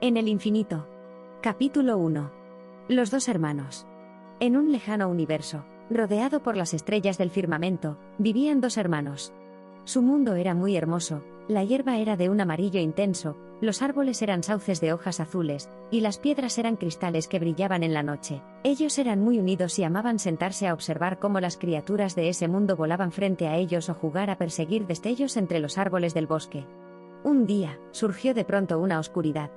En el infinito. Capítulo 1. Los dos hermanos. En un lejano universo, rodeado por las estrellas del firmamento, vivían dos hermanos. Su mundo era muy hermoso, la hierba era de un amarillo intenso, los árboles eran sauces de hojas azules, y las piedras eran cristales que brillaban en la noche. Ellos eran muy unidos y amaban sentarse a observar cómo las criaturas de ese mundo volaban frente a ellos o jugar a perseguir destellos entre los árboles del bosque. Un día, surgió de pronto una oscuridad.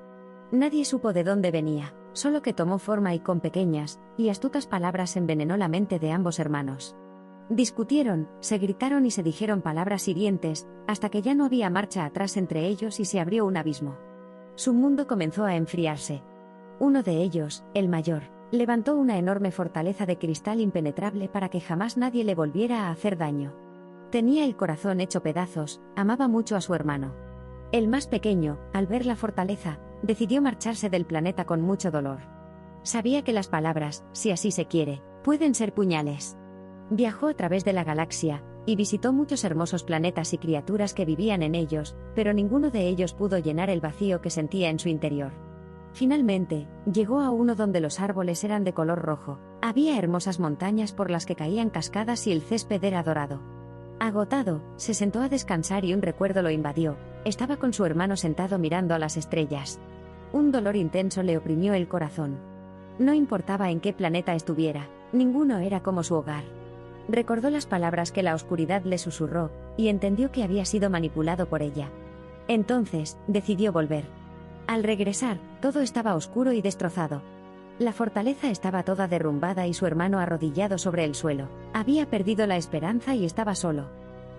Nadie supo de dónde venía, solo que tomó forma y con pequeñas y astutas palabras envenenó la mente de ambos hermanos. Discutieron, se gritaron y se dijeron palabras hirientes, hasta que ya no había marcha atrás entre ellos y se abrió un abismo. Su mundo comenzó a enfriarse. Uno de ellos, el mayor, levantó una enorme fortaleza de cristal impenetrable para que jamás nadie le volviera a hacer daño. Tenía el corazón hecho pedazos, amaba mucho a su hermano. El más pequeño, al ver la fortaleza, decidió marcharse del planeta con mucho dolor. Sabía que las palabras, si así se quiere, pueden ser puñales. Viajó a través de la galaxia, y visitó muchos hermosos planetas y criaturas que vivían en ellos, pero ninguno de ellos pudo llenar el vacío que sentía en su interior. Finalmente, llegó a uno donde los árboles eran de color rojo, había hermosas montañas por las que caían cascadas y el césped era dorado. Agotado, se sentó a descansar y un recuerdo lo invadió, estaba con su hermano sentado mirando a las estrellas. Un dolor intenso le oprimió el corazón. No importaba en qué planeta estuviera, ninguno era como su hogar. Recordó las palabras que la oscuridad le susurró, y entendió que había sido manipulado por ella. Entonces, decidió volver. Al regresar, todo estaba oscuro y destrozado. La fortaleza estaba toda derrumbada y su hermano arrodillado sobre el suelo. Había perdido la esperanza y estaba solo.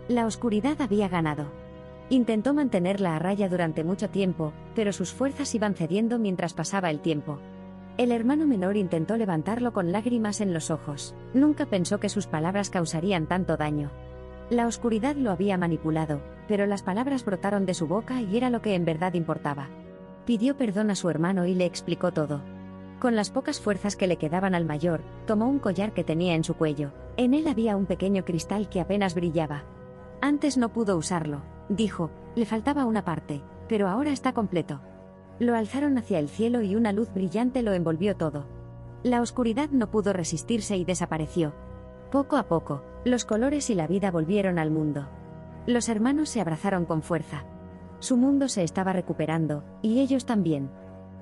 La oscuridad había ganado. Intentó mantenerla a raya durante mucho tiempo, pero sus fuerzas iban cediendo mientras pasaba el tiempo. El hermano menor intentó levantarlo con lágrimas en los ojos. Nunca pensó que sus palabras causarían tanto daño. La oscuridad lo había manipulado, pero las palabras brotaron de su boca y era lo que en verdad importaba. Pidió perdón a su hermano y le explicó todo. Con las pocas fuerzas que le quedaban al mayor, tomó un collar que tenía en su cuello. En él había un pequeño cristal que apenas brillaba. Antes no pudo usarlo, dijo, le faltaba una parte, pero ahora está completo. Lo alzaron hacia el cielo y una luz brillante lo envolvió todo. La oscuridad no pudo resistirse y desapareció. Poco a poco, los colores y la vida volvieron al mundo. Los hermanos se abrazaron con fuerza. Su mundo se estaba recuperando, y ellos también.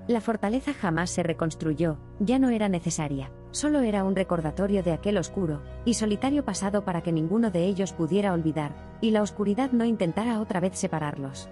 La fortaleza jamás se reconstruyó, ya no era necesaria, solo era un recordatorio de aquel oscuro y solitario pasado para que ninguno de ellos pudiera olvidar, y la oscuridad no intentara otra vez separarlos.